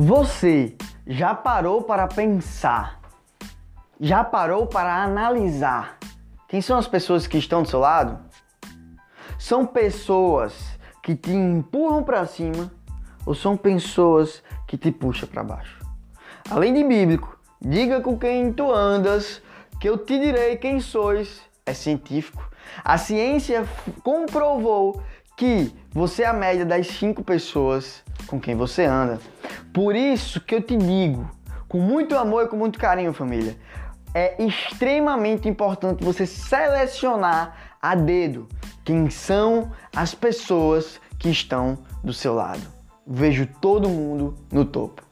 Você já parou para pensar? Já parou para analisar quem são as pessoas que estão do seu lado? São pessoas que te empurram para cima ou são pessoas que te puxam para baixo? Além de bíblico, diga com quem tu andas, que eu te direi quem sois. É científico. A ciência comprovou que você é a média das cinco pessoas com quem você anda. Por isso que eu te digo, com muito amor e com muito carinho, família, é extremamente importante você selecionar a dedo quem são as pessoas que estão do seu lado. Vejo todo mundo no topo.